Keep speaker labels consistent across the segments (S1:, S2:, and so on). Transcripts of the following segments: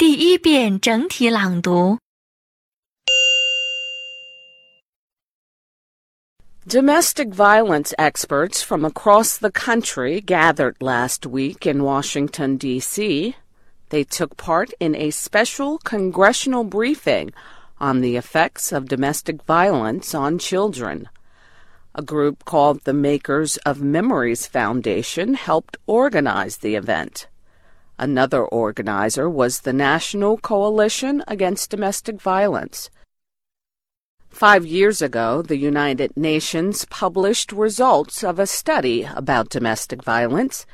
S1: 第一遍整体朗读。
S2: Domestic violence experts from across the country gathered last week in Washington, D.C. They took part in a special congressional briefing on the effects of domestic violence on children. A group called the Makers of Memories Foundation helped organize the event. Another organizer was the National Coalition Against Domestic Violence. Five years ago, the United Nations published results of a study about domestic violence.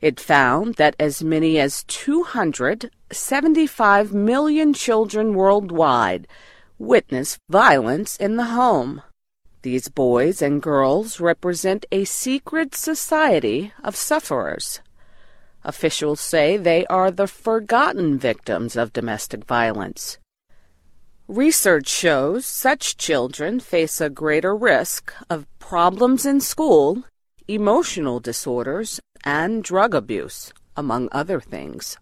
S2: It found that as many as 275 million children worldwide witness violence in the home. These boys and girls represent a secret society of sufferers. Officials say they are the forgotten victims of domestic violence. Research shows such children face a greater risk of problems in school, emotional disorders, and drug abuse, among other things.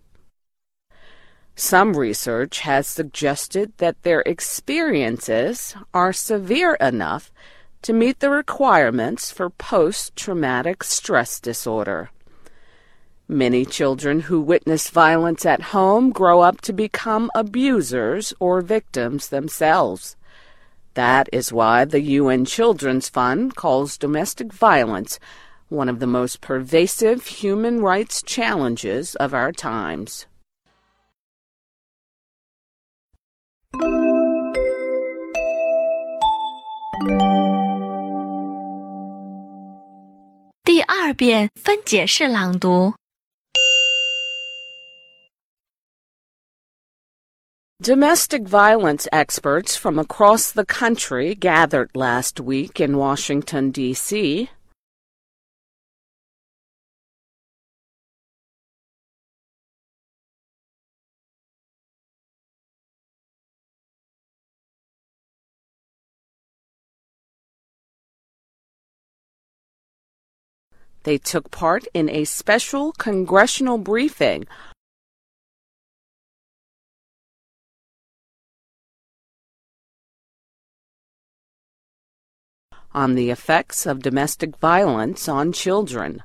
S2: Some research has suggested that their experiences are severe enough to meet the requirements for post traumatic stress disorder. Many children who witness violence at home grow up to become abusers or victims themselves. That is why the UN Children's Fund calls domestic violence one of the most pervasive human rights challenges of our times. Domestic violence experts from across the country gathered last week in Washington, D.C. They took part in a special congressional briefing on the effects of domestic violence on children.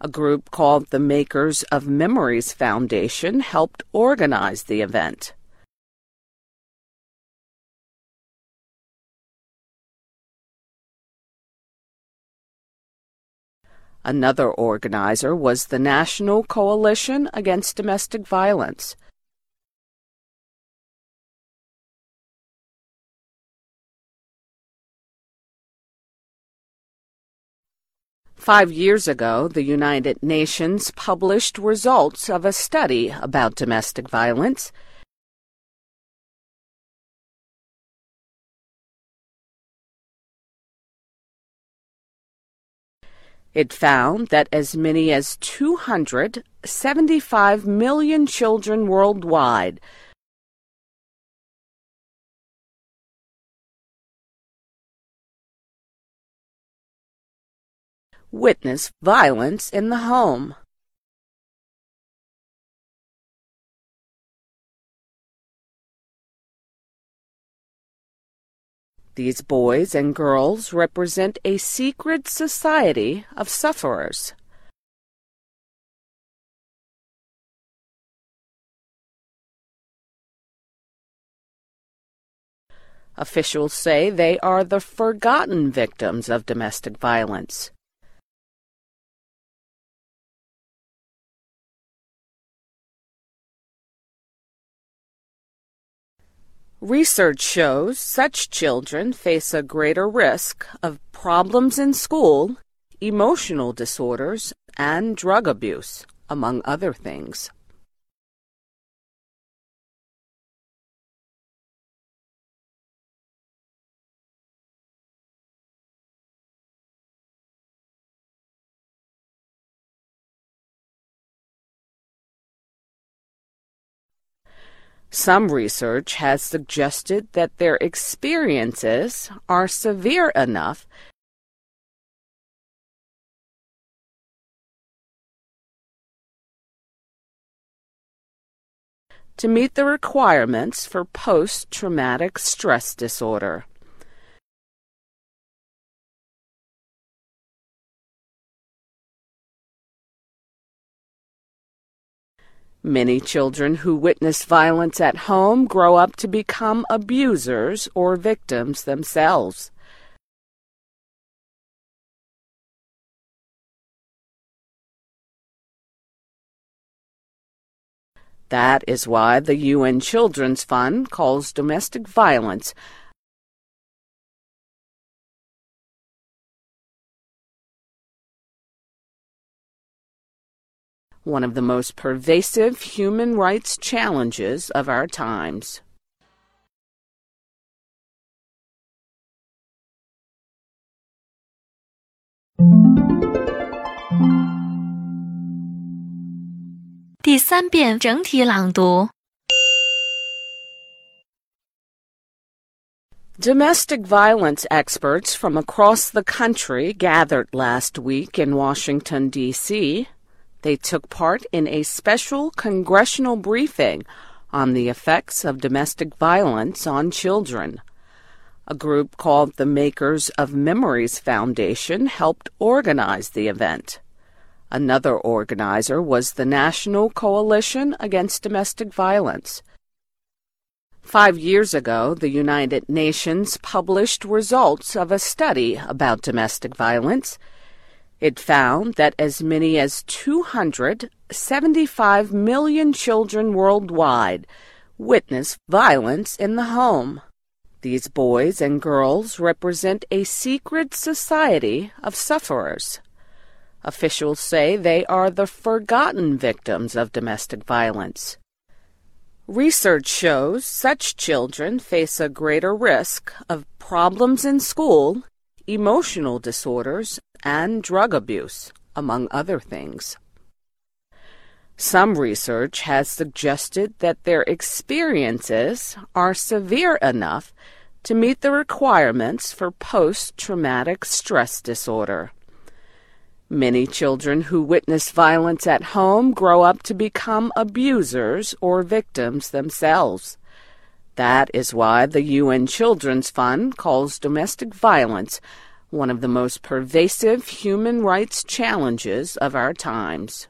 S2: A group called the Makers of Memories Foundation helped organize the event. Another organizer was the National Coalition Against Domestic Violence. Five years ago, the United Nations published results of a study about domestic violence. It found that as many as 275 million children worldwide witness violence in the home. These boys and girls represent a secret society of sufferers. Officials say they are the forgotten victims of domestic violence. Research shows such children face a greater risk of problems in school, emotional disorders, and drug abuse, among other things. Some research has suggested that their experiences are severe enough to meet the requirements for post traumatic stress disorder. Many children who witness violence at home grow up to become abusers or victims themselves. That is why the UN Children's Fund calls domestic violence one of the most pervasive human rights challenges of our times. Domestic violence experts from across the country gathered last week in Washington, D.C. They took part in a special congressional briefing on the effects of domestic violence on children. A group called the Makers of Memories Foundation helped organize the event. Another organizer was the National Coalition Against Domestic Violence. Five years ago, the United Nations published results of a study about domestic violence. It found that as many as 275 million children worldwide witness violence in the home. These boys and girls represent a secret society of sufferers. Officials say they are the forgotten victims of domestic violence. Research shows such children face a greater risk of problems in school, emotional disorders, and drug abuse, among other things. Some research has suggested that their experiences are severe enough to meet the requirements for post traumatic stress disorder. Many children who witness violence at home grow up to become abusers or victims themselves. That is why the UN Children's Fund calls domestic violence one of the most pervasive human rights challenges of our times.